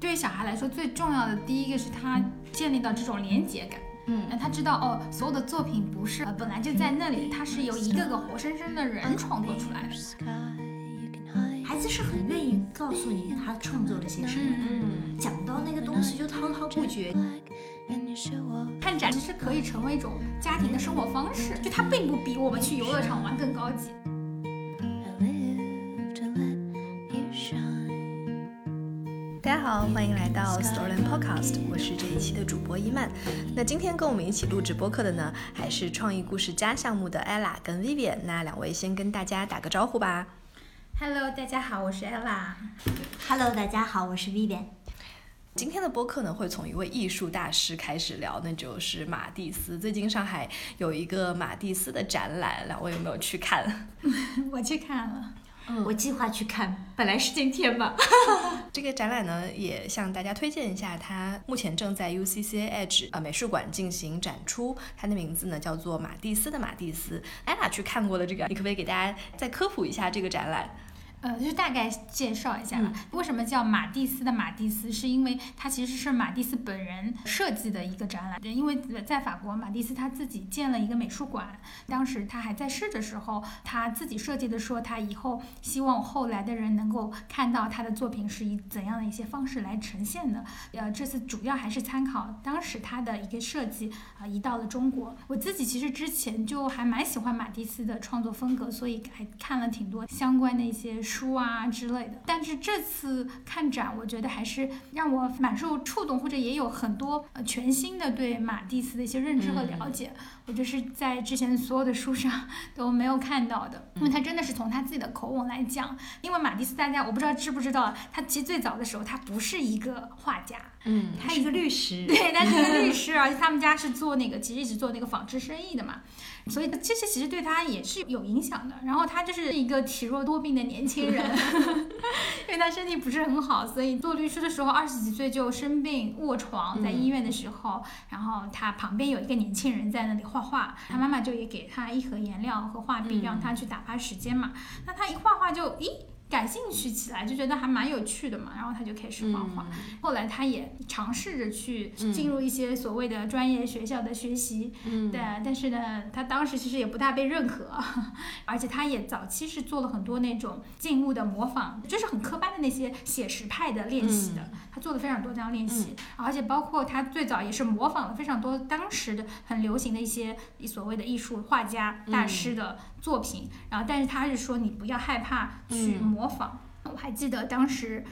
对于小孩来说，最重要的第一个是他建立到这种连结感。嗯，那他知道哦，所有的作品不是、呃、本来就在那里，它是由一个个活生生的人创作出来的。孩子是很愿意告诉你他创作了些什么，嗯，讲到那个东西就滔滔不绝。看展其实可以成为一种家庭的生活方式，就它并不比我们去游乐场玩更高级。好，欢迎来到 Storyland Podcast，我是这一期的主播伊曼。那今天跟我们一起录制播客的呢，还是创意故事家项目的 Ella 跟 Vivian。那两位先跟大家打个招呼吧。Hello，大家好，我是 Ella。Hello，大家好，我是 Vivian。今天的播客呢，会从一位艺术大师开始聊，那就是马蒂斯。最近上海有一个马蒂斯的展览，两位有没有去看？我去看了。我计划去看，本来是今天嘛。这个展览呢，也向大家推荐一下，它目前正在 UCCA Edge 呃美术馆进行展出，它的名字呢叫做马蒂斯的马蒂斯。安娜去看过了这个，你可不可以给大家再科普一下这个展览？呃，就大概介绍一下吧。为什么叫马蒂斯的马蒂斯？是因为它其实是马蒂斯本人设计的一个展览。因为在法国，马蒂斯他自己建了一个美术馆，当时他还在世的时候，他自己设计的说，他以后希望后来的人能够看到他的作品是以怎样的一些方式来呈现的。呃，这次主要还是参考当时他的一个设计啊、呃，移到了中国。我自己其实之前就还蛮喜欢马蒂斯的创作风格，所以还看了挺多相关的一些。书啊之类的，但是这次看展，我觉得还是让我蛮受触动，或者也有很多呃全新的对马蒂斯的一些认知和了解，嗯、我就是在之前所有的书上都没有看到的，因为他真的是从他自己的口吻来讲。因为马蒂斯，大家我不知道知不知道，他其实最早的时候他不是一个画家，嗯，他一个律师，对，他是一个律师，而且他们家是做那个其实一直做那个纺织生意的嘛。所以这些其实对他也是有影响的。然后他就是一个体弱多病的年轻人，因为他身体不是很好，所以做律师的时候二十几岁就生病卧床，在医院的时候，嗯、然后他旁边有一个年轻人在那里画画，他妈妈就也给他一盒颜料和画笔，让他去打发时间嘛。那他一画画就咦。感兴趣起来就觉得还蛮有趣的嘛，然后他就开始画画。嗯、后来他也尝试着去进入一些所谓的专业学校的学习，嗯，对，但是呢，他当时其实也不大被认可，而且他也早期是做了很多那种静物的模仿，就是很科班的那些写实派的练习的，嗯、他做了非常多这样练习，而且包括他最早也是模仿了非常多当时的很流行的一些所谓的艺术画家大师的作品，然后但是他是说你不要害怕去模。模仿，我还记得当时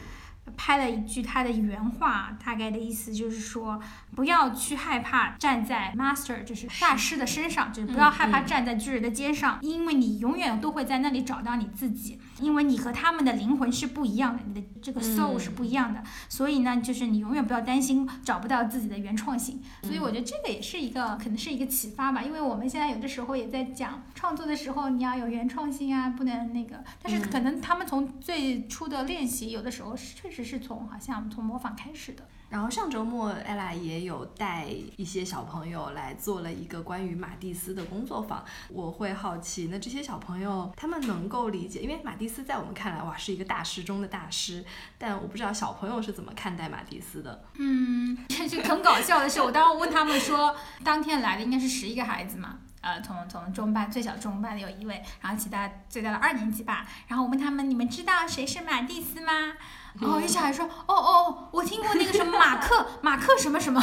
拍了一句他的原话，大概的意思就是说，不要去害怕站在 master 就是大师的身上，就是不要害怕站在巨人的肩上，嗯、因为你永远都会在那里找到你自己，因为你和他们的灵魂是不一样的，你的这个 soul 是不一样的，嗯、所以呢，就是你永远不要担心找不到自己的原创性。所以我觉得这个也是一个可能是一个启发吧，因为我们现在有的时候也在讲创作的时候，你要有原创性啊，不能那个，但是可能他们从最初的练习，有的时候是确实是从好像从模仿开始的。然后上周末，ella 也有带一些小朋友来做了一个关于马蒂斯的工作坊。我会好奇，那这些小朋友他们能够理解，因为马蒂斯在我们看来，哇，是一个大师中的大师。但我不知道小朋友是怎么看待马蒂斯的。嗯，这就很搞笑的是，我当时问他们说，当天来的应该是十一个孩子嘛。呃，从从中班最小中班的有一位，然后其他最大的二年级吧。然后我问他们，你们知道谁是马蒂斯吗？然后一小孩说，哦哦，我听过那个什么马克，马克什么什么。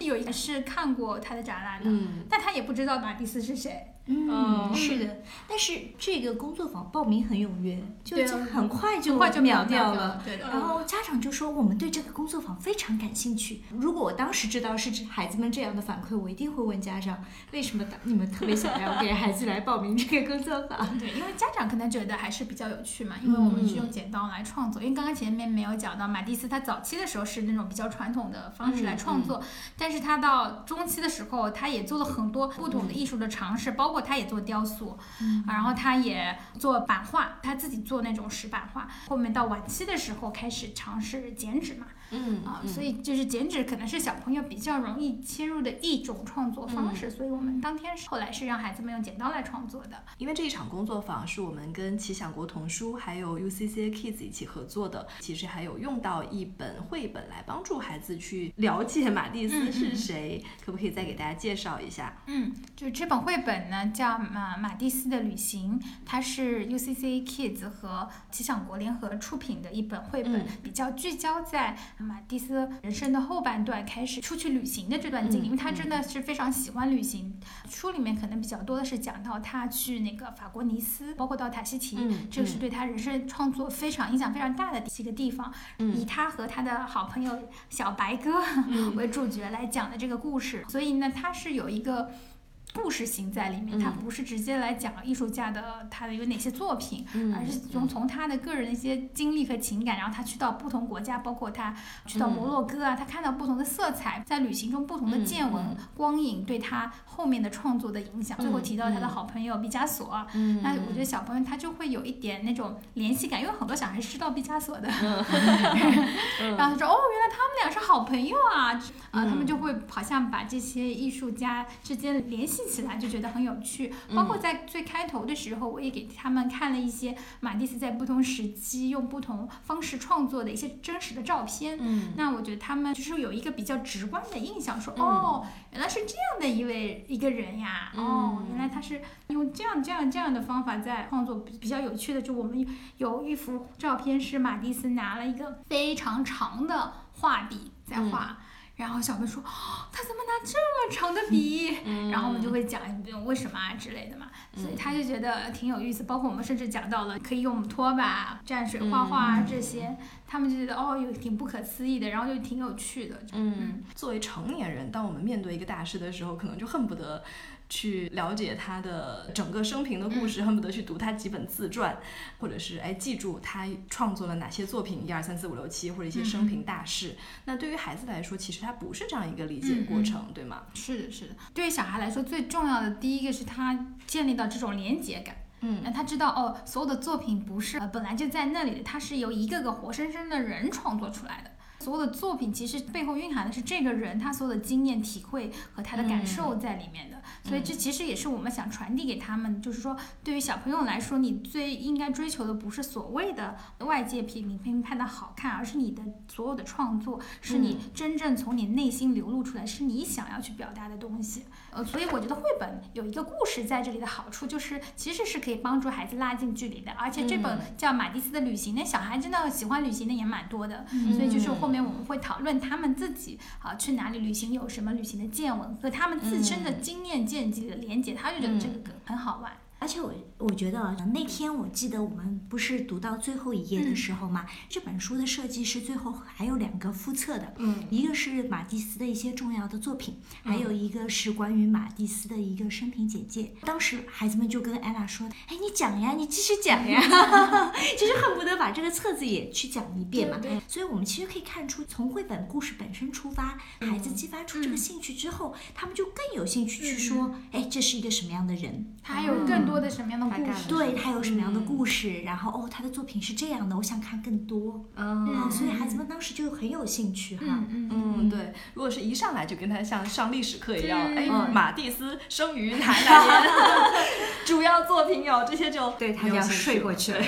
有一个是看过他的展览的，嗯，但他也不知道马蒂斯是谁。嗯，是的，但是这个工作坊报名很踊跃，就很快就很快就秒掉了。对的。然后家长就说，我们对这个工作坊非常感兴趣。如果我当时知道是孩子们这样的反馈，我一定会问家长，为什么你们特别想要给孩子来报名这个工作坊？对，因为家长可能觉得还是比较有趣嘛，因为我们是用剪刀来创作。因为刚刚前面没有讲到，马蒂斯他早期的时候是那种比较传统的方式来创作，但是。是他到中期的时候，他也做了很多不同的艺术的尝试，包括他也做雕塑，嗯然后他也做版画，他自己做那种石版画。后面到晚期的时候开始尝试剪纸嘛，嗯啊，所以就是剪纸可能是小朋友比较容易切入的一种创作方式，所以我们当天是后来是让孩子们用剪刀来创作的。因为这一场工作坊是我们跟奇想国童书还有 UCC Kids 一起合作的，其实还有用到一本绘本来帮助孩子去了解马蒂斯是谁，可不可以再给大家介绍一下？嗯，就这本绘本呢，叫《马马蒂斯的旅行》，它是 UCC Kids 和奇想国联合出品的一本绘本，嗯比较聚焦在马蒂斯人生的后半段开始出去旅行的这段经历，嗯因为他真的是非常喜欢旅行。书里面可能比较多的是讲到他去那个法国尼斯，包括到塔希提，嗯这个是对他人生创作非常影响非常大的几个地方。以他和他的好朋友小白鸽为主角来讲的这个故事，所以呢，他是有一个。故事性在里面，它嗯。不是直接来讲艺术家的他的有哪些作品，嗯而是从从他的个人的一些经历和情感，然后他去到不同国家，包括他去到摩洛哥啊，他看到不同的色彩，在旅行中不同的见闻、嗯光影对他后面的创作的影响。最后提到他的好朋友毕加索，嗯那我觉得小朋友他就会有一点那种联系感，因为很多小孩是知道毕加索的，然后他说哦，原来他们俩是好朋友啊，啊，他们就会好像把这些艺术家之间联系起来，就觉得很有趣。包括在最开头的时候，我也给他们看了一些马蒂斯在不同时期用不同方式创作的一些真实的照片。嗯那我觉得他们就是有一个比较直观的印象，说哦，原来是这样的一位一个人呀，哦，原来他是用这样这样这样的方法在创作。比比较有趣的，就我们有一幅照片是马蒂斯拿了一个非常长的画笔在画。然后小朋友说：“哦 他怎么拿这么长的笔？”然后我们就会讲为什么啊之类的嘛，所以他就觉得挺有意思。包括我们甚至讲到了可以用拖把蘸水画画啊这些，他们就觉得哦，有挺不可思议的，然后就挺有趣的。嗯，作为成年人，当我们面对一个大师的时候，可能就恨不得去了解他的整个生平的故事，恨不得去读他几本自传，或者是哎记住他创作了哪些作品，一二三四五六七，或者一些生平大事。那对于孩子来说，其实他不是这样一个理解过程，对吗？是的，是的。对于小孩来说，最重要的第一个是他建立到这种连结感。嗯那他知道哦，所有的作品不是呃本来就在那里的，它是由一个个活生生的人创作出来的。所有的作品其实背后蕴含的是这个人他所有的经验、体会和他的感受在里面的。所以这其实也是我们想传递给他们，就是说对于小朋友来说，你最应该追求的不是所谓的外界评评评判的好看，而是你的所有的创作是你真正从你内心流露出来，是你想要去表达的东西。呃，所以我觉得绘本有一个故事在这里的好处，就是其实是可以帮助孩子拉近距离的。而且这本叫《马蒂斯的旅行》，那小孩真的喜欢旅行的也蛮多的，所以就是后面我们会讨论他们自己啊去哪里旅行，有什么旅行的见闻和他们自身的经验见解的连接，他就觉得这个很好玩。而且我我觉得啊那天我记得我们不是读到最后一页的时候嘛，这本书的设计是最后还有两个附册的，嗯，一个是马蒂斯的一些重要的作品，还有一个是关于马蒂斯的一个生平简介。当时孩子们就跟艾娜说：“哎，你讲呀，你继续讲呀，就是恨不得把这个册子也去讲一遍嘛。”对所以我们其实可以看出，从绘本故事本身出发，孩子激发出这个兴趣之后，他们就更有兴趣去说：“哎，这是一个什么样的人？”他还有更多的什么样的故事？对他有什么样的故事，然后哦，他的作品是这样的，我想看更多嗯啊，所以孩子们当时就很有兴趣哈。嗯嗯嗯，对。如果是一上来就跟他像上历史课一样，嗯哎，嗯马蒂斯生于哪哪年，主要作品有这些就对他就要睡过去了。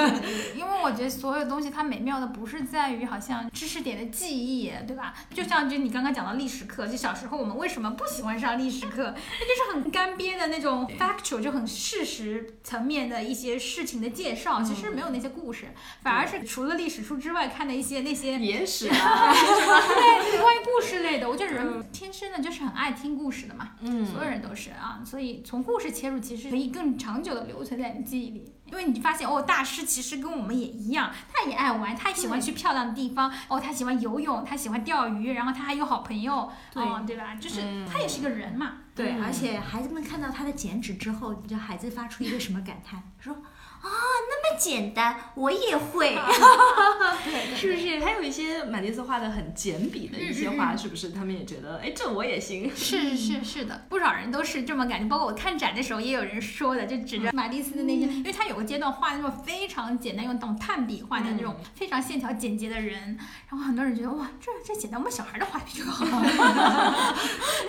因为我觉得所有东西它美妙的不是在于好像知识点的记忆，对吧？就像就你刚刚讲到历史课，就小时候我们为什么不喜欢上历史课？那就是很干瘪的那种 factual，就很事实层面的一些事情的介绍，其实没有那些故事，反而是除了历史书之外看的一些那些野史啊，对，关于故事类的，我觉得人天生的就是很爱听故事的嘛，嗯。所有人都是啊，所以从故事切入，其实可以更长久的留存在你记忆里。因为你发现哦，大师其实跟我们也一样，他也爱玩，他也喜欢去漂亮的地方，哦，他喜欢游泳，他喜欢钓鱼，然后他还有好朋友，对哦，对吧？就是他也是个人嘛。对，嗯而且孩子们看到他的剪纸之后，你知道孩子发出一个什么感叹？说啊，那么简单，我也会。是不是？还有一些马蒂斯画的很简笔的一些画，是不是？他们也觉得，哎，这我也行。是是是的，不少人都是这么感觉。包括我看展的时候，也有人说的，就指着马蒂斯的那些，因为他有个阶段画那种非常简单，用那种炭笔画的那种非常线条简洁的人，然后很多人觉得哇，这这简单，我们小孩的画比这个好，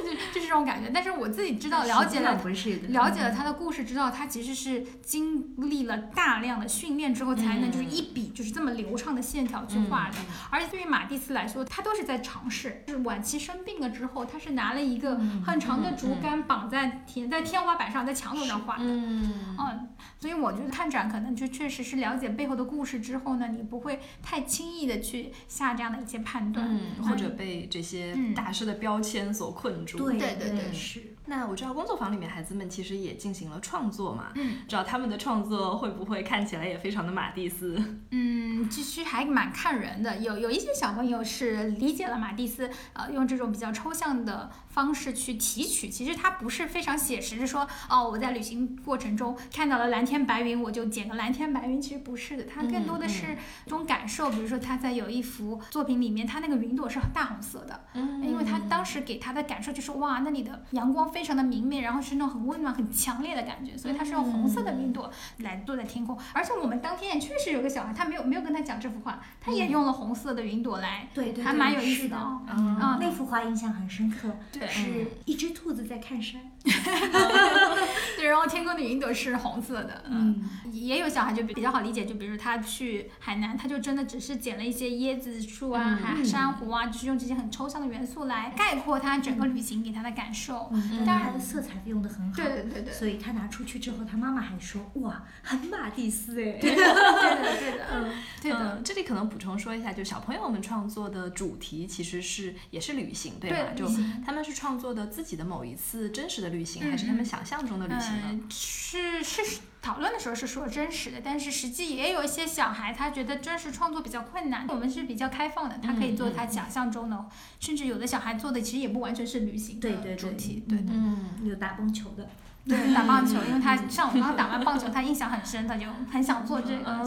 就就是这种感觉。但是我自己知道，了解了，不是了解了他的故事，知道他其实是经历了大量的训练之后，才能就是一笔就是这么流畅的线条去画的。而且对于马蒂斯来说，他都是在尝试。就是晚期生病了之后，他是拿了一个很长的竹竿绑在天在天花板上，在墙头上画的。嗯，嗯，所以我觉得看展可能就确实是了解背后的故事之后呢，你不会太轻易的去下这样的一些判断，嗯，或者被这些大师的标签所困住。对对对是。那我知道工作坊里面孩子们其实也进行了创作嘛，嗯，知道他们的创作会不会看起来也非常的马蒂斯？嗯，其实还蛮看人的，有有一些小朋友是理解了马蒂斯，呃，用这种比较抽象的方式去提取，其实他不是非常写实，是说哦，我在旅行过程中看到了蓝天白云，我就剪个蓝天白云，其实不是的，他更多的是一种感受，比如说他在有一幅作品里面，他那个云朵是大红色的，嗯，因为他当时给他的感受就是哇，那里的阳光非常的明媚，然后是那种很温暖、很强烈的感觉，所以它是用红色的云朵来做在天空。而且我们当天也确实有个小孩，他没有没有跟他讲这幅画，他也用了红色的云朵来，对对，还蛮有意思的。嗯，那幅画印象很深刻，对，是一只兔子在看山。对，然后天空的云朵是红色的。嗯，也有小孩就比较好理解，就比如他去海南，他就真的只是捡了一些椰子树啊、海珊瑚啊，就是用这些很抽象的元素来概括他整个旅行给他的感受。嗯，当然他的色彩用的很好。对对对对。所以他拿出去之后，他妈妈还说：“哇，很马蒂斯哎。”对的 对的，嗯，对的。这里可能补充说一下，就小朋友们创作的主题其实是也是旅行，对吧？就他们是创作的自己的某一次真实的旅行，还是他们想象中的旅行呢？是是讨论的时候是说真实的，但是实际也有一些小孩他觉得真实创作比较困难。我们是比较开放的，他可以做他想象中的，甚至有的小孩做的其实也不完全是旅行的主题，对的。嗯，有打棒球的。对，打棒球，因为他像我刚刚打完棒球，他印象很深，他就很想做这个，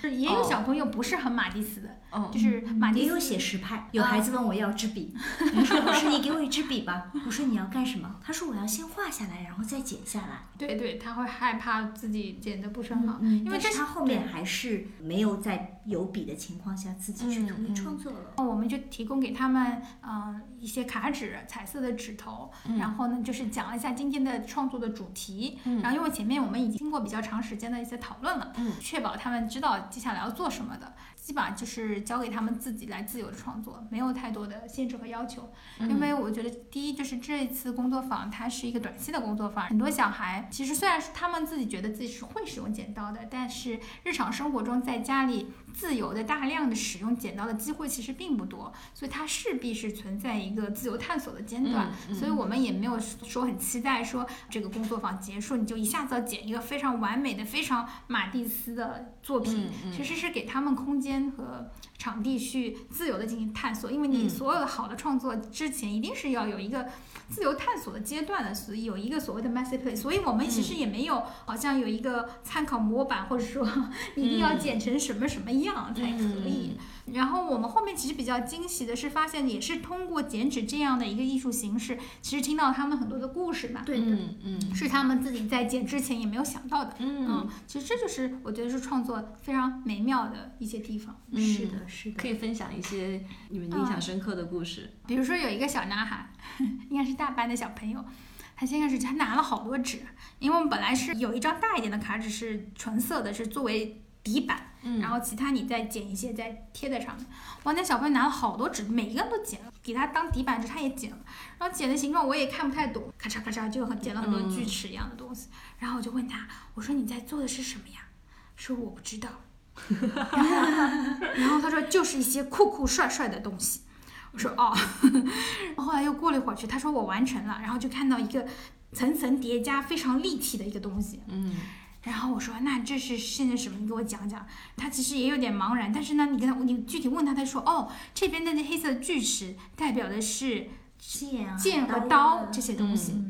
所以也有小朋友不是很马蒂斯的，就是马蒂斯。也有写实派，有孩子问我要支笔，我说老师你给我一支笔吧，我说你要干什么？他说我要先画下来，然后再剪下来。对对，他会害怕自己剪的不是很好，因为他后面还是没有在有笔的情况下自己去独立创作了。我们就提供给他们嗯一些卡纸，彩色的纸头，然后呢就是讲了一下今天的创作的。主题，然后因为前面我们已经经过比较长时间的一些讨论了，确保他们知道接下来要做什么的，基本上就是交给他们自己来自由的创作，没有太多的限制和要求。因为我觉得第一就是这一次工作坊它是一个短期的工作坊，很多小孩其实虽然是他们自己觉得自己是会使用剪刀的，但是日常生活中在家里自由的大量的使用剪刀的机会其实并不多，所以它势必是存在一个自由探索的阶段。所以我们也没有说很期待说这个。工作坊结束，你就一下子要剪一个非常完美的、非常马蒂斯的作品，其实是给他们空间和场地去自由的进行探索。因为你所有的好的创作之前，一定是要有一个自由探索的阶段的，所以有一个所谓的 master play。所以我们其实也没有好像有一个参考模板，或者说 一定要剪成什么什么样才可以。然后我们后面其实比较惊喜的是，发现也是通过剪纸这样的一个艺术形式，其实听到他们很多的故事嘛。对的，嗯，是他们自己在剪之前也没有想到的。嗯，其实这就是我觉得是创作非常美妙的一些地方。是的，是的。可以分享一些你们印象深刻的故事。比如说有一个小男孩，应该是大班的小朋友，他先开始他拿了好多纸，因为我们本来是有一张大一点的卡纸是纯色的，是作为。底板，然后其他你再剪一些，再贴在上面。哇，那小朋友拿了好多纸，每一个人都剪了，给他当底板纸，他也剪了。然后剪的形状我也看不太懂，咔嚓咔嚓就很剪了很多锯齿一样的东西。然后我就问他，我说你在做的是什么呀？说我不知道。然后他说就是一些酷酷帅帅的东西。我说哦。后来又过了一会儿去，他说我完成了，然后就看到一个层层叠加、非常立体的一个东西。嗯。然后我说，那这是现在什么？你给我讲讲。他其实也有点茫然，但是呢，你跟他，你具体问他，他说，哦，这边的那黑色锯齿代表的是剑、剑和刀这些东西。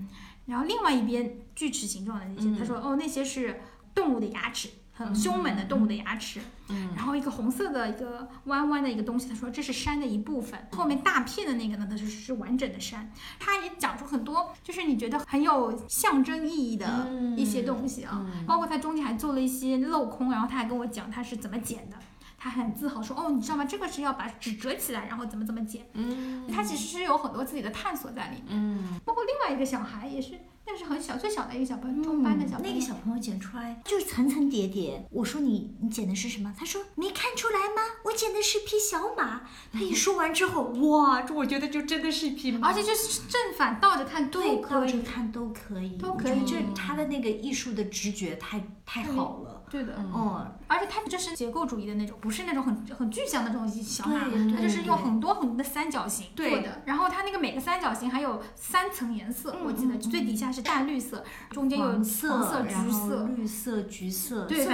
然后另外一边锯齿形状的那些，他说，哦，那些是动物的牙齿。很凶猛的动物的牙齿，嗯然后一个红色的一个弯弯的一个东西，他说这是山的一部分，后面大片的那个呢，它就是是完整的山。他也讲出很多，就是你觉得很有象征意义的一些东西啊，包括他中间还做了一些镂空，然后他还跟我讲他是怎么剪的。他很自豪说：“哦，你知道吗？这个是要把纸折起来，然后怎么怎么剪。嗯他其实是有很多自己的探索在里面。嗯包括另外一个小孩也是，那是很小最小的一个小朋友，中班的小朋友。嗯那个小朋友剪出来就是层层叠叠。我说你你剪的是什么？他说没看出来吗？我剪的是匹小马。他一说完之后，哇，这我觉得就真的是一匹马。而且就是正反倒着看都对，倒可以。着看都可以，都可以这他的那个艺术的直觉太太好了。对的，嗯，而且它就是结构主义的那种，不是那种很很具象的这种小马，就是用很多很多的三角形做对的。然后它那个每个三角形还有三层颜色，嗯我记得嗯最底下是淡绿色，中间有黄色、橘色，绿色、橘色，对，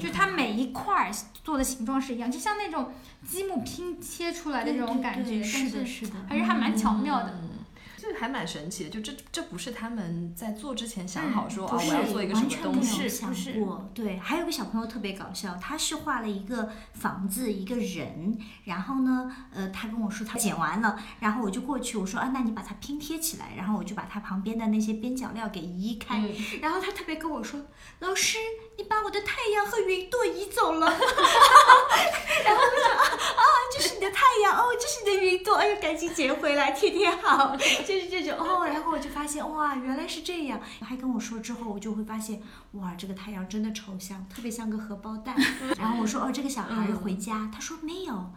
就是它每一块儿做的形状是一样，就像那种积木拼贴出来的对那种感觉，是的，但是的，还是还蛮巧妙的。嗯这还蛮神奇的，就这这不是他们在做之前想好说、啊，我要做一个什么完全没东西有，想不是过。对，还有个小朋友特别搞笑，他是画了一个房子，一个人，然后呢，呃，他跟我说他剪完了，然后我就过去，我说啊，那你把它拼贴起来，然后我就把它旁边的那些边角料给移开，嗯然后他特别跟我说，老师，你把我的太阳和云朵移走了，然后我就说啊啊，这是你的太阳哦，这是你的云朵，哎呦，赶紧捡回来天天好，就是这种哦，然后我就发现哇，原来是这样，还跟我说之后，我就会发现哇，这个太阳真的抽象，特别像个荷包蛋。然后我说哦，这个小孩回家，他说没有，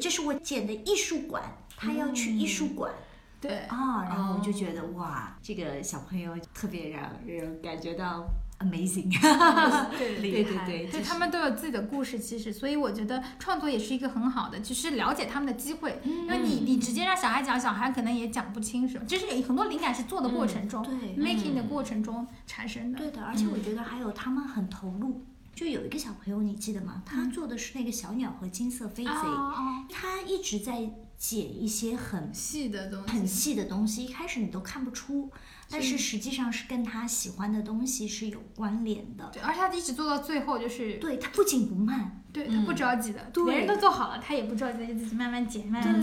这是我捡的艺术馆，他要去艺术馆。对，啊、然后我就觉得哇，这个小朋友特别让人感觉到 amazing。对对对 对，对他们都有自己的故事，其实，所以我觉得创作也是一个很好的，就是了解他们的机会。因为你你直接让小孩讲，小孩可能也讲不清楚。就是很多灵感是做的过程中、对 making 的过程中产生的。对的，而且我觉得还有他们很投入。就有一个小朋友，你记得吗？他做的是那个小鸟和金色飞贼，啊他一直在剪一些很细的东西很，细的东西，一开始你都看不出，但是实际上是跟他喜欢的东西是有关联的。对，而且他一直做到最后，就是对他不紧不慢，对他不着急的，人都做好了，他也不着急，就自己慢慢剪，慢慢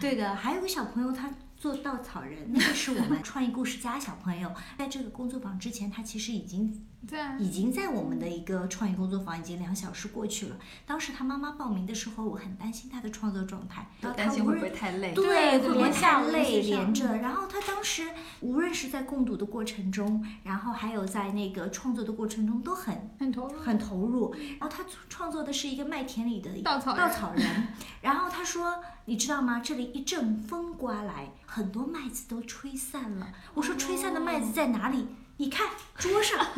对。的。还有个小朋友，他做稻草人，那个是我们 创意故事家小朋友，在这个工作坊之前，他其实已经对啊，已经在我们的一个创意工作坊已经两小时过去了。当时他妈妈报名的时候，我很担心他的创作状态，然后他无论担心会不会太累？对，对会不会连下太累连着？然后他当时无论是在共读的过程中，然后还有在那个创作的过程中，都很很投入。很投入。然后他创作的是一个麦田里的稻草人稻草人。然后他说：“你知道吗？这里一阵风刮来，很多麦子都吹散了。”我说：“吹散的麦子在哪里？”你看桌上，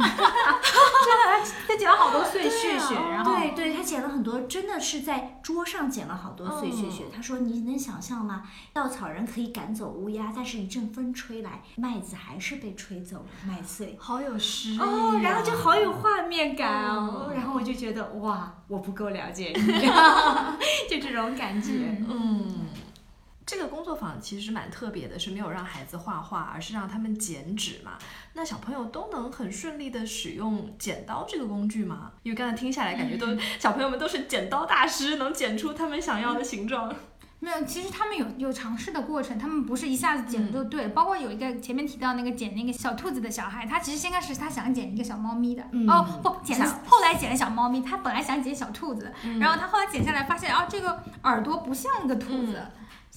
他捡了好多碎屑屑，啊然后对对，他捡了很多，真的是在桌上捡了好多碎屑屑。哦他说：“你能想象吗？稻草人可以赶走乌鸦，但是一阵风吹来，麦子还是被吹走了，麦穗。”好有诗意哦，然后就啊好有画面感哦，嗯然后我就觉得哇，我不够了解你，就这种感觉。嗯，这个工作坊其实蛮特别的，是没有让孩子画画，而是让他们剪纸嘛。那小朋友都能很顺利的使用剪刀这个工具吗？因为刚才听下来，感觉都、小朋友们都是剪刀大师，能剪出他们想要的形状。没有，其实他们有有尝试的过程，他们不是一下子剪的就对了。包括有一个前面提到那个剪那个小兔子的小孩，他其实先开始他想剪一个小猫咪的，嗯哦不，剪了后来剪了小猫咪，他本来想剪小兔子，然后他后来剪下来发现啊这个耳朵不像个兔子，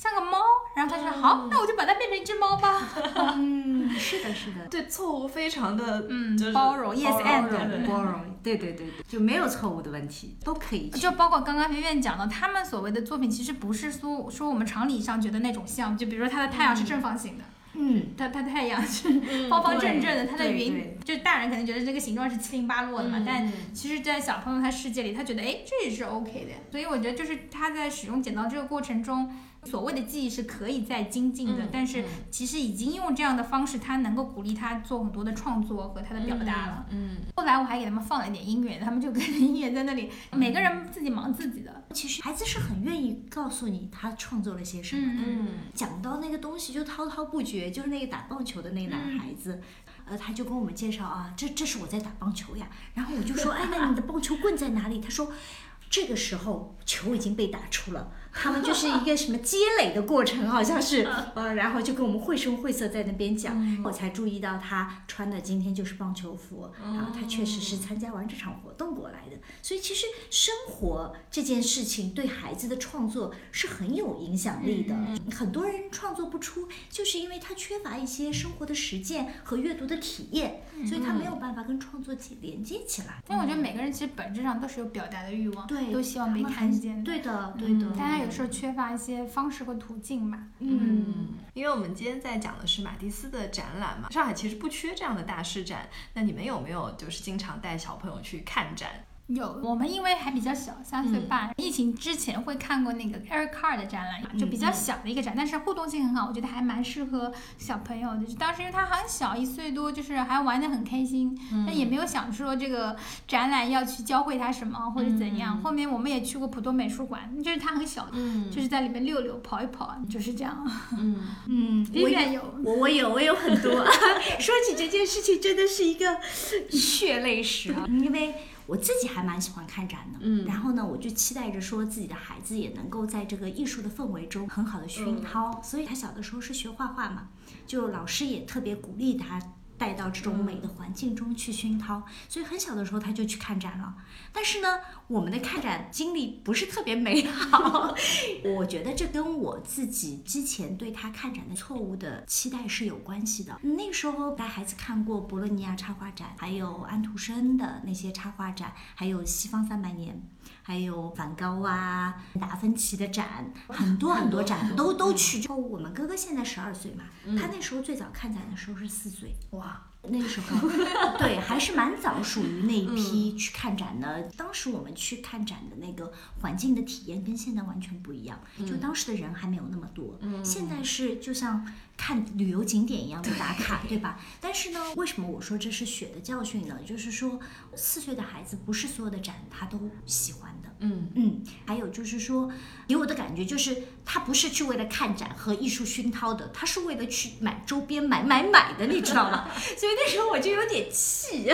像个猫，然后他就说好，那我就把它变成一只猫吧。嗯，是的，是的，对错误非常的嗯就是包容，yes and 对对。包容，对对对对，就没有错误的问题，都可以。就包括刚刚飞燕讲的，他们所谓的作品其实不是说说我们常理上觉得那种像，就比如说它的太阳是正方形的，嗯，它它太阳是 方方正正的，对它的云对。就大人可能觉得这个形状是七零八落的嘛，嗯但其实，在小朋友他世界里，他觉得哎这也是 OK 的，所以我觉得就是他在使用剪刀这个过程中。所谓的记忆是可以再精进的，嗯但是嗯其实已经用这样的方式，他能够鼓励他做很多的创作和他的表达了。嗯，后来我还给他们放了一点音乐，他们就跟着音乐在那里，每个人自己忙自己的。其实孩子是很愿意告诉你他创作了些什么的。嗯嗯讲到那个东西就滔滔不绝，就是那个打棒球的那个男孩子，呃，他就跟我们介绍啊，这这是我在打棒球呀。然后我就说，哎，那你的棒球棍在哪里？他说。这个时候球已经被打出了，他们就是一个什么积累的过程，好像是，呃，然后就跟我们绘声绘色在那边讲，我才注意到他穿的今天就是棒球服，然后他确实是参加完这场活动过来的，所以其实生活这件事情对孩子的创作是很有影响力的。很多人创作不出，就是因为他缺乏一些生活的实践和阅读的体验，所以他没有办法跟创作起连接起来。但我觉得每个人其实本质上都是有表达的欲望。对。都希望被看见，对的，对的。大家有时候缺乏一些方式和途径嘛。嗯，因为我们今天在讲的是马蒂斯的展览嘛，上海其实不缺这样的大师展。那你们有没有就是经常带小朋友去看展？有，我们因为还比较小，三岁半，疫情之前会看过那个 Eric Carr 的展览，就比较小的一个展，但是互动性很好，我觉得还蛮适合小朋友的。就当时因为他很小，一岁多，就是还玩得很开心，但也没有想说这个展览要去教会他什么或者怎样。后面我们也去过浦东美术馆，就是他很小，就是在里面溜溜跑一跑，就是这样。嗯 嗯，我也有，我我有，我有很多。说起这件事情，真的是一个血泪史啊，因为。我自己还蛮喜欢看展的，嗯，然后呢，我就期待着说自己的孩子也能够在这个艺术的氛围中很好的熏陶，所以他小的时候是学画画嘛，就老师也特别鼓励他。带到这种美的环境中去熏陶，所以很小的时候他就去看展了。但是呢，我们的看展经历不是特别美好。我觉得这跟我自己之前对他看展的错误的期待是有关系的。那时候带孩子看过博洛尼亚插画展，还有安徒生的那些插画展，还有西方三百年，还有梵高啊、达芬奇的展，很多很多展都都去。就我们哥哥现在十二岁嘛，他那时候最早看展的时候是四岁。哇，那个时候，对，还是蛮早，属于那一批去看展的。当时我们去看展的那个环境的体验跟现在完全不一样，就当时的人还没有那么多。现在是就像看旅游景点一样的打卡，对吧？但是呢，为什么我说这是血的教训呢？就是说，四岁的孩子不是所有的展他都喜欢的。嗯嗯，还有就是说，给我的感觉就是他不是去为了看展和艺术熏陶的，他是为了去买周边买买买的，你知道吗？所以那时候我就有点气。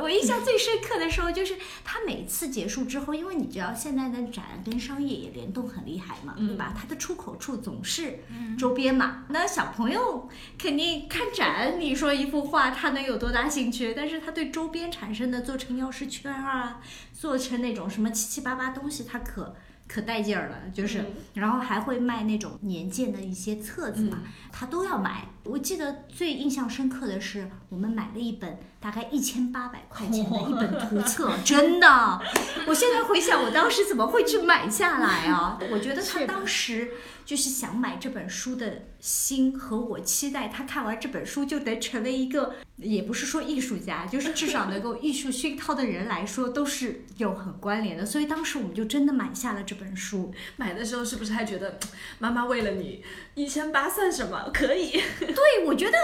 我印象最深刻的时候就是他每次结束之后，因为你知道现在的展跟商业也联动很厉害嘛，对吧？它的出口处总是周边嘛。那小朋友肯定看展，你说一幅画他能有多大兴趣？但是他对周边产生的做成钥匙圈啊，做成那种。什么七七八八东西，他可可带劲儿了，就是，然后还会卖那种年鉴的一些册子嘛，他都要买。我记得最印象深刻的是，我们买了一本大概一千八百块钱的一本图册，真的。我现在回想，我当时怎么会去买下来啊？我觉得他当时。就是想买这本书的心和我期待他看完这本书就能成为一个，也不是说艺术家，就是至少能够艺术熏陶的人来说，都是有很关联的。所以当时我们就真的买下了这本书。买的时候是不是还觉得妈妈为了你一千八算什么？可以？对，我觉得。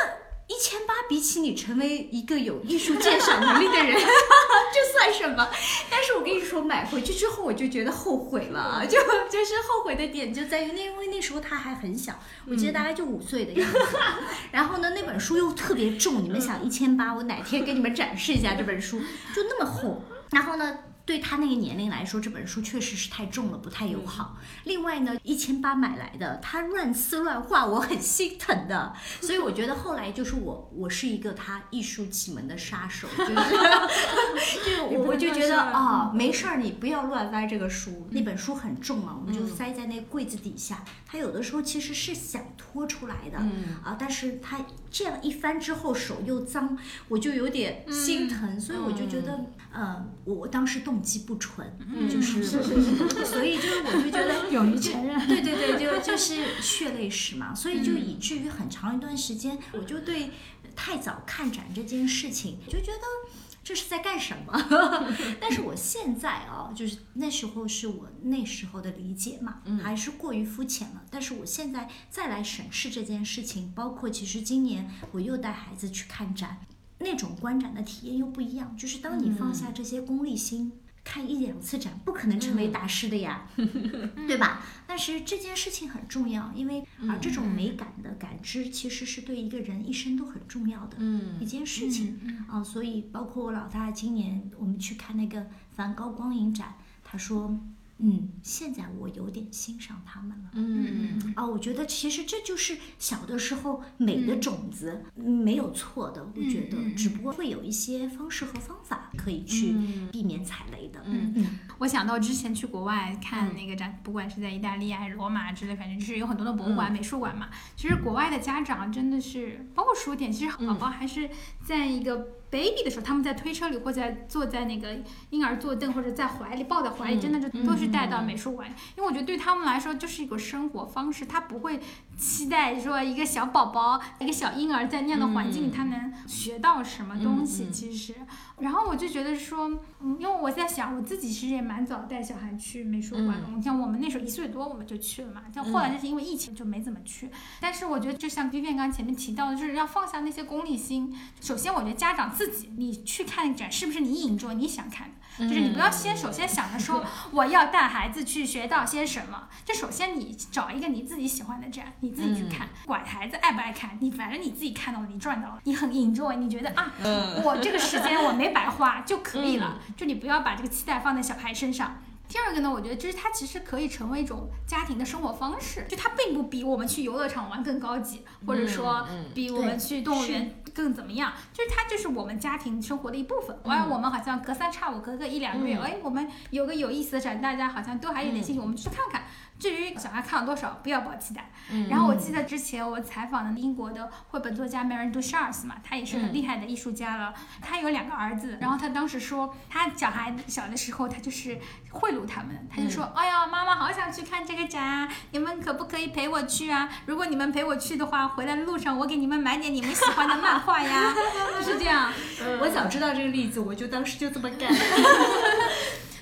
一千八比起你成为一个有艺术鉴赏能力的人，这算什么？但是我跟你说，买回去之后我就觉得后悔了，就就是后悔的点就在于那，因为那时候他还很小，我记得大概就五岁的样子。然后呢，那本书又特别重，你们想一千八，我哪天给你们展示一下这本书，就那么厚。然后呢？对他那个年龄来说，这本书确实是太重了，不太友好。另外呢，一千八买来的，他乱撕乱画，我很心疼的。所以我觉得后来就是我，我是一个他艺术启蒙的杀手，就是，就我我就觉得啊，没事儿，你不要乱翻这个书，那本书很重啊，我们就塞在那柜子底下。他有的时候其实是想拖出来的，啊，但是他这样一翻之后手又脏，我就有点心疼，所以我就觉得，嗯，我当时动。动机不纯，就是 所以就是我就觉得 勇于承认，对对对，就就是血泪史嘛，所以就以至于很长一段时间，我就对太早看展这件事情就觉得这是在干什么。但是我现在啊，就是那时候是我那时候的理解嘛，还是过于肤浅了。但是我现在再来审视这件事情，包括其实今年我又带孩子去看展，那种观展的体验又不一样。就是当你放下这些功利心。看一两次展，不可能成为大师的呀，对吧？但是这件事情很重要，因为啊，这种美感的感知其实是对一个人一生都很重要的嗯一件事情啊。所以，包括我老大今年我们去看那个梵高光影展，他说。嗯，现在我有点欣赏他们了。嗯啊，我觉得其实这就是小的时候美的种子，嗯没有错的。我觉得，只不过会有一些方式和方法可以去嗯避免踩我想到之前去国外看那个展，不管是在意大利啊、还是罗马之类，反正就是有很多的博物馆、美术馆嘛。其实国外的家长真的是，包括书店，其实宝宝还是在一个 baby 的时候，他们在推车里或者坐在那个婴儿坐凳或者在怀里抱在怀里，嗯真的就都是带到美术馆。因为我觉得对他们来说就是一个生活方式，他不会期待说一个小宝宝、一个小婴儿在那样的环境里，嗯他能学到什么东西。其实，然后我就觉得说，嗯，因为我在想，我自己其实也蛮早带小孩去美术馆像我们那时候一岁多我们就去了嘛，但后来就是因为疫情就没怎么去。但是我觉得，就像 Vivian 刚前面提到的，就是要放下那些功利心。首先，我觉得家长自己，你去看展是不是你引着你想看的？就是你不要先首先想着说 我要带孩子去学到些什么，就首先你找一个你自己喜欢的展，你自己去看，管孩子爱不爱看，你反正你自己看到了，你赚到了，你很 enjoy，你觉得啊，我这个时间我没白花就可以了，就你不要把这个期待放在小孩身上。第二个呢，我觉得就是它其实可以成为一种家庭的生活方式，就它并不比我们去游乐场玩更高级，或者说比我们去动物园更怎么样，就是它就是我们家庭生活的一部分。而我们好像隔三差五，隔个一两个月，嗯哎，我们有个有意思的展，大家好像都还有点兴趣，我们去看看。至于小孩看了多少，不要抱期待。嗯然后我记得之前我采访的英国的绘本作家 Mary Dushars 嘛，他也是很厉害的艺术家了。他有两个儿子，然后他当时说，他小孩小的时候，他就是贿赂他们，他就说：“哎呀，妈妈好想去看这个展啊，你们可不可以陪我去啊？如果你们陪我去的话，回来的路上我给你们买点你们喜欢的漫画呀。”就是这样。我早知道这个例子，我就当时就这么干。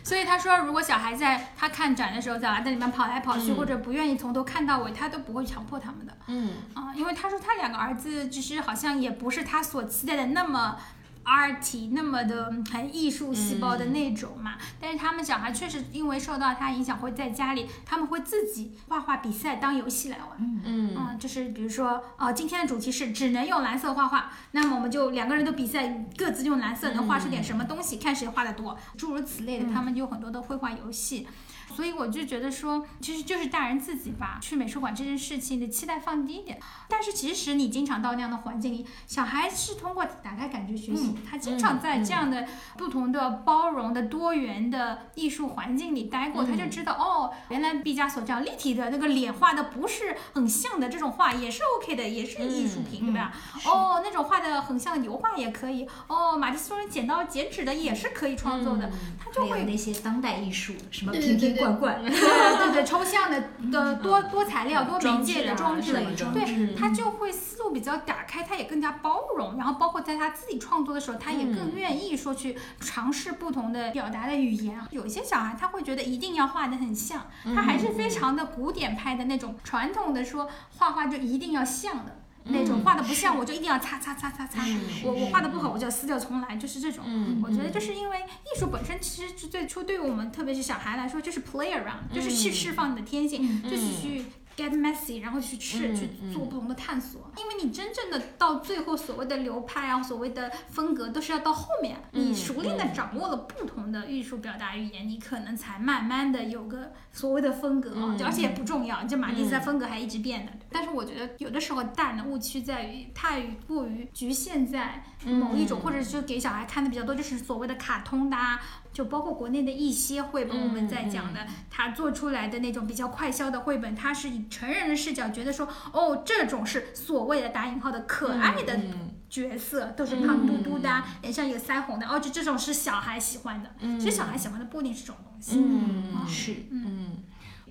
所以他说，如果小孩在他看展的时候，小孩在里面跑来跑去，嗯或者不愿意从头看到尾，他都不会强迫他们的。嗯啊，因为他说他两个儿子其实好像也不是他所期待的那么 arty 那么的很艺术细胞的那种嘛。但是他们小孩确实因为受到他影响，会在家里他们会自己画画比赛当游戏来玩。嗯嗯，就是比如说，呃，今天的主题是只能用蓝色画画，那么我们就两个人都比赛，各自用蓝色能画出点什么东西，看谁画的多，诸如此类的，他们有很多的绘画游戏。所以我就觉得说，其实就是大人自己吧，去美术馆这件事情的期待放低一点。但是其实你经常到那样的环境里，小孩是通过打开感觉学习，他经常在这样的不同的包容的多元的艺术环境里待过，他就知道哦，原来毕加索这样立体的那个脸画的不是很像的这种画也是 OK 的，也是艺术品，对吧？哦，那种画的很像的油画也可以，哦，马蒂斯人剪刀剪纸的也是可以创作的，他就会那些当代艺术，什么对瓶瓶 对对对对对，抽象的的多多材料、多媒介的装置，装置啊什么装对他就会思路比较打开，他也更加包容，然后包括在他自己创作的时候，他也更愿意说去尝试不同的表达的语言。有一些小孩他会觉得一定要画的很像，他还是非常的古典派的那种传统的说画画就一定要像的。那种画的不像，我就一定要擦擦擦擦擦。我我画的不好，我就要撕掉重来，就是这种。嗯我觉得就是因为艺术本身其实最初对于我们，特别是小孩来说，就是 play around，就是去释放你的天性，就是去 get messy，然后去吃嗯去做不同的探索。因为你真正的到最后所谓的流派啊，所谓的风格，都是要到后面，你熟练的掌握了不同的艺术表达语言，你可能才慢慢的有个所谓的风格而且也不重要，就马蒂斯的风格还一直变的。但是我觉得有的时候大人的误区在于太过于局限在某一种，或者是给小孩看的比较多，就是所谓的卡通的啊。就包括国内的一些绘本，我们在讲的，他做出来的那种比较快销的绘本，他是以成人的视角，觉得说，哦，这种是所谓的打引号的可爱的角色，都是胖嘟嘟的啊，脸上有腮红的，哦，就这种是小孩喜欢的。其实小孩喜欢的不一定是这种东西。嗯。是，嗯，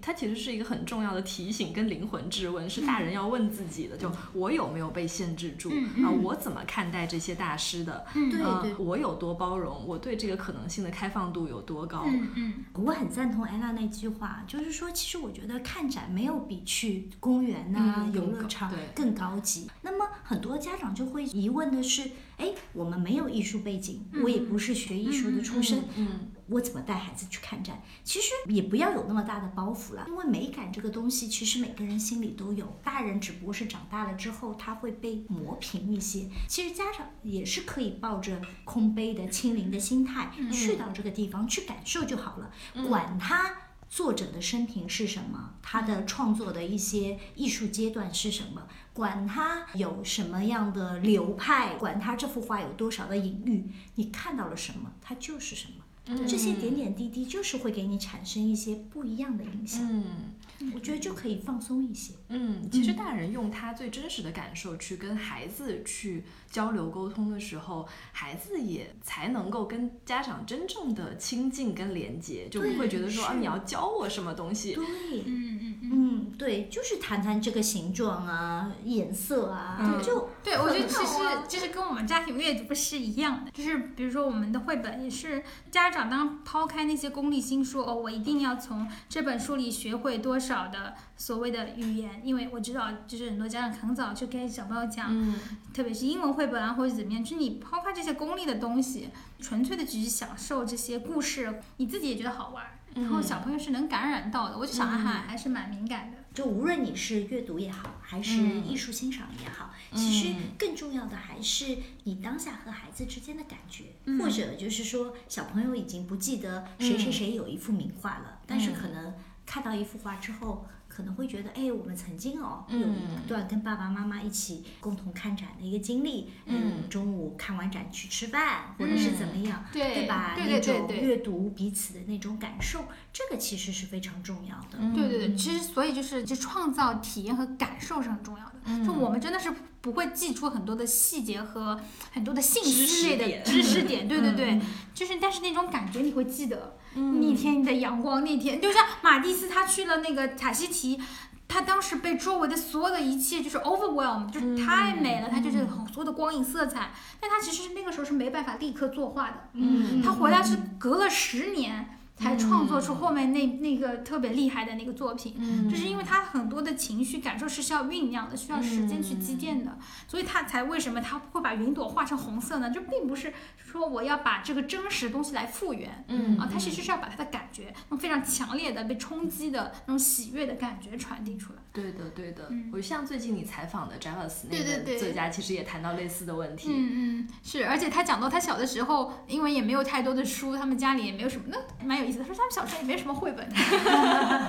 它其实是一个很重要的提醒跟灵魂质问，是大人要问自己的，就我有没有被限制住嗯啊？我怎么看待这些大师的？对啊对我有多包容？我对这个可能性的开放度有多高？嗯嗯我很赞同艾拉那句话，就是说，其实我觉得看展没有比去公园呐、嗯游乐场对更高级。那么很多家长就会疑问的是，哎，我们没有艺术背景，我也不是学艺术的出身，嗯我怎么带孩子去看展？其实也不要有那么大的包袱了，因为美感这个东西，其实每个人心里都有。大人只不过是长大了之后，他会被磨平一些。其实家长也是可以抱着空杯的、清零的心态去到这个地方去感受就好了，管他。作者的生平是什么？他的创作的一些艺术阶段是什么？管他有什么样的流派，管他这幅画有多少的隐喻，你看到了什么，它就是什么。这些点点滴滴就是会给你产生一些不一样的影响。嗯，我觉得就可以放松一些。嗯，其实大人用他最真实的感受去跟孩子去交流沟通的时候，孩子也才能够跟家长真正的亲近跟连接，就不会觉得说啊你要教我什么东西。对，嗯嗯嗯。嗯，对，就是谈谈这个形状啊、颜色啊，就对我觉得其实其实跟我们家庭阅读是一样的，就是比如说我们的绘本也是家长当抛开那些功利心，说哦我一定要从这本书里学会多少的所谓的语言，因为我知道就是很多家长很早就给小朋友讲，特别是英文绘本啊或者怎么样，就是你抛开这些功利的东西，纯粹的只是享受这些故事，你自己也觉得好玩。然后小朋友是能感染到的，我觉得小孩还还是蛮敏感的。就无论你是阅读也好，还是艺术欣赏也好，其实更重要的还是你当下和孩子之间的感觉，或者就是说小朋友已经不记得谁谁谁有一幅名画了，但是可能看到一幅画之后。可能会觉得，哎，我们曾经哦有一段跟爸爸妈妈一起共同看展的一个经历，嗯，中午看完展去吃饭，或者是怎么样，对吧？那种阅读彼此的那种感受，这个其实是非常重要的。对对对，其实所以就是就创造体验和感受是很重要的。就我们真的是不会记出很多的细节和很多的信息类的知识点，对对对，就是但是那种感觉你会记得。那天的阳光，那天就像马蒂斯他去了那个塔希提，他当时被周围的所有的一切就是 overwhelm，就是太美了，他就是很多的光影色彩，但他其实那个时候是没办法立刻作画的，嗯，他回来是隔了十年。才创作出后面那那个特别厉害的那个作品，就是因为他很多的情绪感受是需要酝酿的，需要时间去积淀的，所以他才为什么他会把云朵画成红色呢？就并不是说我要把这个真实东西来复原，嗯啊，他其实是要把他的感觉，用非常强烈的被冲击的那种喜悦的感觉传递出来。对的，对的。我像最近你采访的 Javas 那个作家，其实也谈到类似的问题。嗯嗯，是，而且他讲到他小的时候，因为也没有太多的书，他们家里也没有什么，那蛮有意思。他说他们小时候也没什么绘本，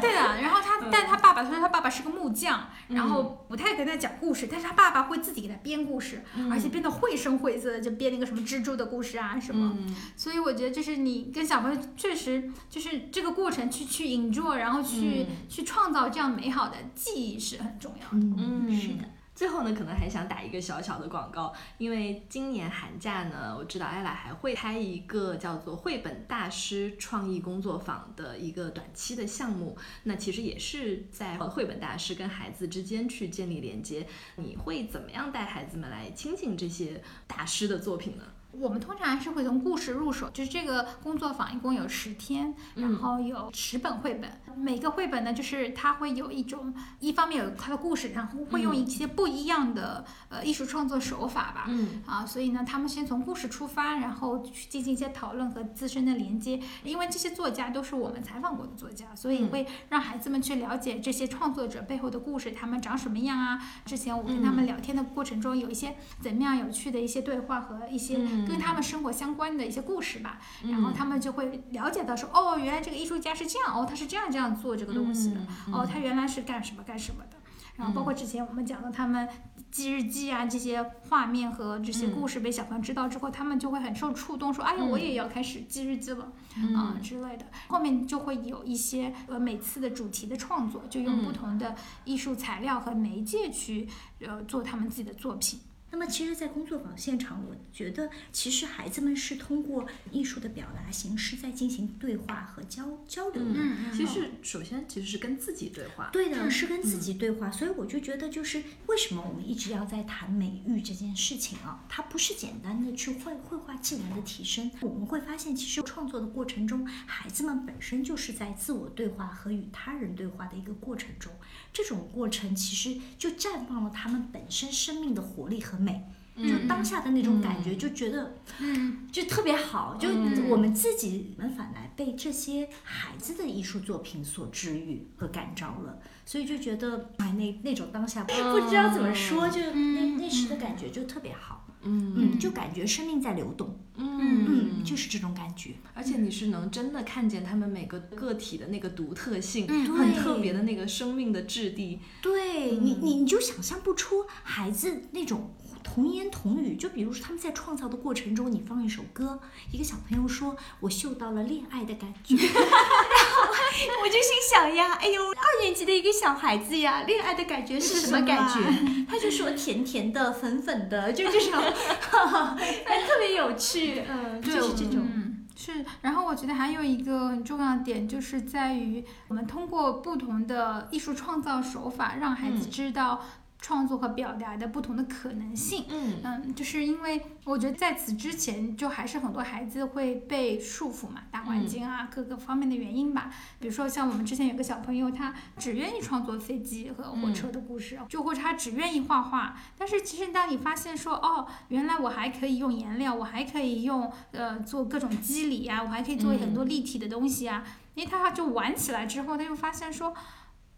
对的。然后他，但他爸爸，他说他爸爸是个木匠，然后不太跟他讲故事，但是他爸爸会自己给他编故事，而且编的绘声绘色的，就编那个什么蜘蛛的故事啊什么。所以我觉得就是你跟小朋友确实就是这个过程去去 enjoy，然后去去创造这样美好的记忆是很重要的。嗯，是的。最后呢，可能还想打一个小小的广告，因为今年寒假呢，我知道艾拉还会开一个叫做“绘本大师创意工作坊”的一个短期的项目。那其实也是在绘本大师跟孩子之间去建立连接。你会怎么样带孩子们来亲近这些大师的作品呢？我们通常还是会从故事入手，就是这个工作坊一共有十天，然后有十本绘本，每个绘本呢，就是它会有一种，一方面有它的故事，然后会用一些不一样的呃艺术创作手法吧，嗯。啊，所以呢，他们先从故事出发，然后去进行一些讨论和自身的连接，因为这些作家都是我们采访过的作家，所以会让孩子们去了解这些创作者背后的故事，他们长什么样啊？之前我跟他们聊天的过程中，有一些怎么样有趣的一些对话和一些。跟他们生活相关的一些故事吧，然后他们就会了解到说，哦，原来这个艺术家是这样，哦，他是这样这样做这个东西的，哦，他原来是干什么干什么的。然后包括之前我们讲的他们记日记啊这些画面和这些故事被小朋友知道之后，他们就会很受触动，说，哎呀，我也要开始记日记了啊之类的。后面就会有一些呃每次的主题的创作，就用不同的艺术材料和媒介去呃做他们自己的作品。那么，其实，在工作坊现场，我觉得，其实孩子们是通过艺术的表达形式在进行对话和交交流的。嗯，其实首先其实是跟自己对话。对的，是跟自己对话。所以我就觉得，就是为什么我们一直要在谈美育这件事情啊？它不是简单的去绘绘画技能的提升。我们会发现，其实创作的过程中，孩子们本身就是在自我对话和与他人对话的一个过程中。这种过程其实就绽放了他们本身生命的活力和美。就当下的那种感觉，就觉得嗯。就特别好，就嗯。我们自己们反来被这些孩子的艺术作品所治愈和感召了，所以就觉得哎，那那种当下不知道怎么说，就那那时的感觉就特别好，嗯。嗯，就感觉生命在流动，嗯。嗯，就是这种感觉，而且你是能真的看见他们每个个体的那个独特性，嗯很特别的那个生命的质地。对你，你你就想象不出孩子那种童言童语。就比如说他们在创造的过程中，你放一首歌，一个小朋友说：“我嗅到了恋爱的感觉。”然后我就心想呀，哎呦，二年级的一个小孩子呀，恋爱的感觉是什么感觉？他就说甜甜的、粉粉的，就这种，哎，特别有趣。嗯，就是这种。嗯，是。然后我觉得还有一个很重要的点，就是在于我们通过不同的艺术创造手法，让孩子嗯知道创作和表达的不同的可能性。嗯嗯，就是因为我觉得在此之前，就还是很多孩子会被束缚嘛，大环境啊，各个方面的原因吧。比如说像我们之前有个小朋友，他只愿意创作飞机和火车的故事，就或者他只愿意画画。但是其实当你发现说，哦，原来我还可以用颜料，我还可以用呃做各种肌理啊，我还可以做很多立体的东西啊，因为他就玩起来之后，他就发现说，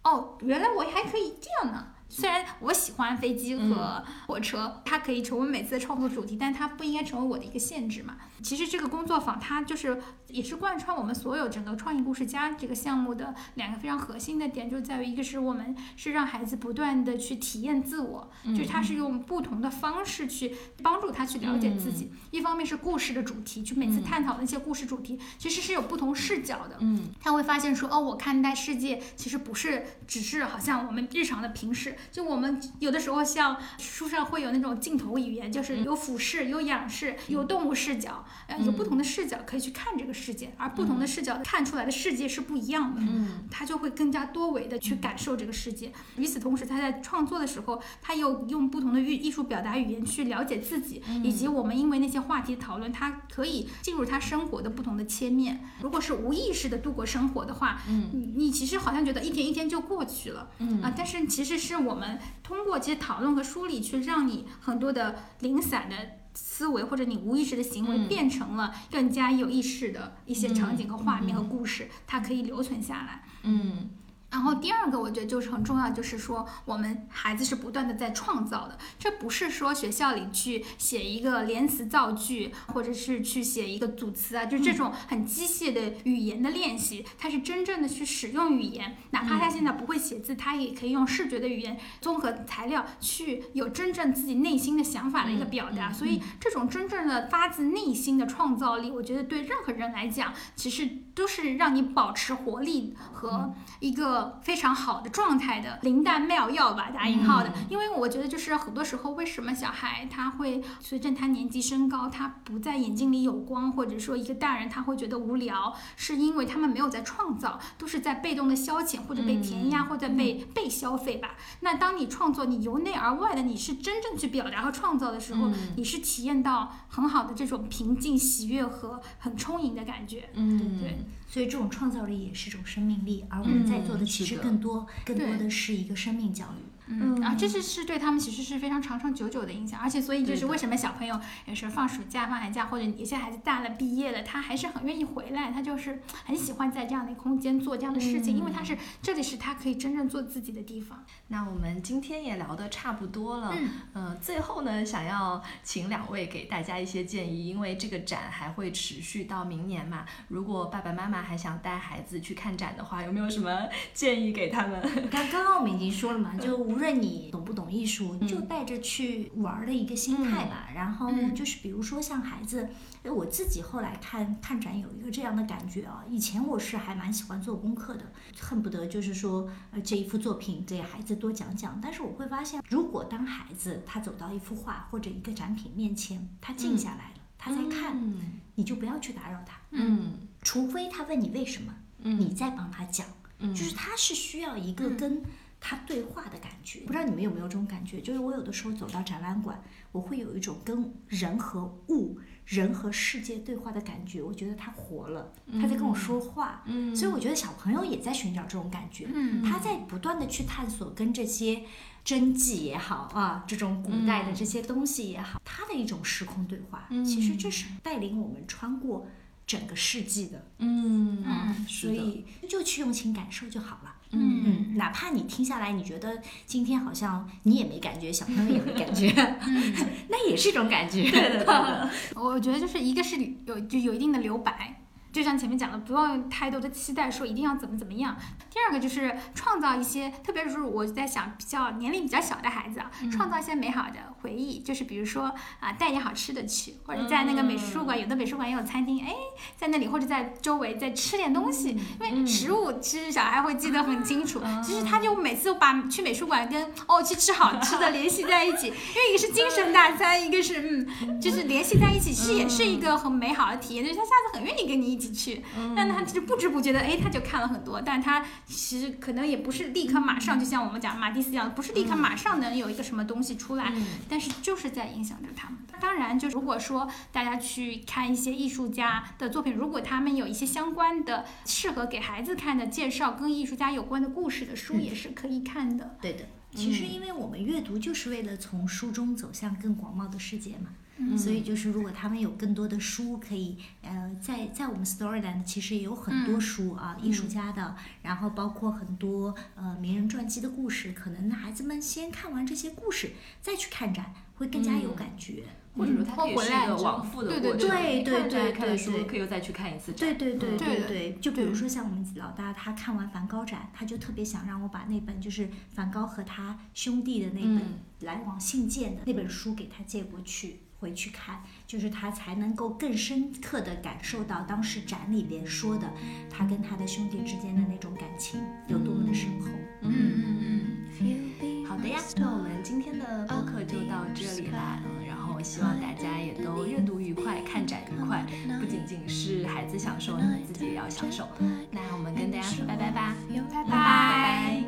哦，原来我还可以这样呢。虽然我喜欢飞机和火车，它可以成为每次的创作主题，但它不应该成为我的一个限制嘛。其实这个工作坊它就是也是贯穿我们所有整个创意故事家这个项目的两个非常核心的点，就在于一个是我们是让孩子不断的去体验自我，就是他是用不同的方式去帮助他去了解自己。一方面是故事的主题，去每次探讨那些故事主题，其实是有不同视角的。嗯他会发现说，哦，我看待世界其实不是只是好像我们日常的平视，就我们有的时候像书上会有那种镜头语言，就是有俯视、有仰视、有动物视角，呃，有不同的视角可以去看这个世界，而不同的视角看出来的世界是不一样的。嗯。他就会更加多维的去感受这个世界。与此同时，他在创作的时候，他又用不同的艺艺术表达语言去了解自己，以及我们因为那些话题讨论，他可以进入他生活的不同的切面。如果是无意识的度过生活的话，嗯。你你其实好像觉得一天一天就过去了，嗯。啊，但是其实是我们通过这些讨论和梳理，去让你很多的零散的。思维或者你无意识的行为嗯变成了更加有意识的一些场景和画面和故事，它可以留存下来。嗯然后第二个，我觉得就是很重要，就是说我们孩子是不断的在创造的，这不是说学校里去写一个连词造句，或者是去写一个组词啊，就这种很机械的语言的练习，他是真正的去使用语言，哪怕他现在不会写字，他也可以用视觉的语言综合材料去有真正自己内心的想法的一个表达。所以这种真正的发自内心的创造力，我觉得对任何人来讲，其实都是让你保持活力和一个非常好的状态的灵丹妙药吧，打引号的。因为我觉得就是很多时候，为什么小孩他会随着他年纪升高，他不在眼睛里有光，或者说一个大人他会觉得无聊，是因为他们没有在创造，都是在被动的消遣或者被填压或者被被消费吧。那当你创作，你由内而外的，你是真正去表达和创造的时候，你是体验到很好的这种平静、喜悦和很充盈的感觉。嗯，对，所以这种创造力也是一种生命力，而我们在做的其实更多、更多的是一个生命教育。嗯，然后这是是对他们其实是非常长长久久的影响，而且所以就是为什么小朋友有时候放暑假、放寒假，或者有些孩子大了毕业了，他还是很愿意回来，他就是很喜欢在这样的空间做这样的事情，因为他是这里是他可以真正做自己的地方。那我们今天也聊得差不多了，嗯呃最后呢，想要请两位给大家一些建议，因为这个展还会持续到明年嘛。如果爸爸妈妈还想带孩子去看展的话，有没有什么建议给他们？刚刚刚我们已经说了嘛，就无论你懂不懂艺术，就带着去玩儿的一个心态吧。然后嗯就是比如说像孩子，呃我自己后来看看展有一个这样的感觉啊。以前我是还蛮喜欢做功课的，恨不得就是说，呃，这一幅作品给孩子多讲讲。但是我会发现，如果当孩子他走到一幅画或者一个展品面前，他静下来了，他在看，嗯你就不要去打扰他，嗯除非他问你为什么，嗯你再帮他讲。嗯就是他是需要一个跟他对话的感觉。不知道你们有没有这种感觉？就是我有的时候走到展览馆，我会有一种跟人和物、人和世界对话的感觉。我觉得他活了，他在跟我说话。嗯所以我觉得小朋友也在寻找这种感觉。嗯他在不断的去探索跟这些真迹也好啊，这种古代的这些东西也好，他的一种时空对话。其实这是带领我们穿过整个世纪的。嗯嗯，所以就去用心感受就好了。嗯嗯，哪怕你听下来，你觉得今天好像你也没感觉，小朋友也没感觉，那也是一种感觉。对的，对的。我觉得就是一个是有就有一定的留白，就像前面讲的，不用太多的期待，说一定要怎么怎么样。第二个就是创造一些，特别是我在想比较年龄比较小的孩子啊，创造一些美好的回忆，就是比如说啊带点好吃的去，或者在那个美术馆，有的美术馆也有餐厅，哎，在那里或者在周围再吃点东西，因为食物其实小孩会记得很清楚，其实他就每次把去美术馆跟哦去吃好吃的联系在一起，因为一个是精神大餐，一个是嗯就是联系在一起，其实也是一个很美好的体验，就是他下次很愿意跟你一起去，但他就不知不觉的哎他就看了很多，但他其实可能也不是立刻马上，就像我们讲马蒂斯一样，不是立刻马上能有一个什么东西出来，但是就是在影响着他们。当然，就如果说大家去看一些艺术家的作品，如果他们有一些相关的适合给孩子看的介绍跟艺术家有关的故事的书，也是可以看的。对的，其实因为我们阅读就是为了从书中走向更广袤的世界嘛。嗯所以就是，如果他们有更多的书可以，呃，在在我们 Storyland 其实也有很多书啊，艺术家的，然后包括很多呃名人传记的故事，可能孩子们先看完这些故事，再去看展，会更加有感觉。或者说他可以是一个往复的过程，对对对对看了书对可以又再去看一次展。对对对嗯对对对，就比如说像我们老大，他看完梵高展，他就特别想让我把那本就是梵高和他兄弟的那本嗯来往信件的那本书给他借过去。回去看，就是他才能够更深刻的感受到当时展里边说的他跟他的兄弟之间的那种感情有多么的深厚。嗯嗯嗯。好的呀，那我们今天的播客就到这里啦。嗯，然后希望大家也都阅读愉快，看展愉快，不仅仅是孩子享受，你们自己也要享受。那我们跟大家说拜拜吧，拜拜拜。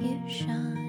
live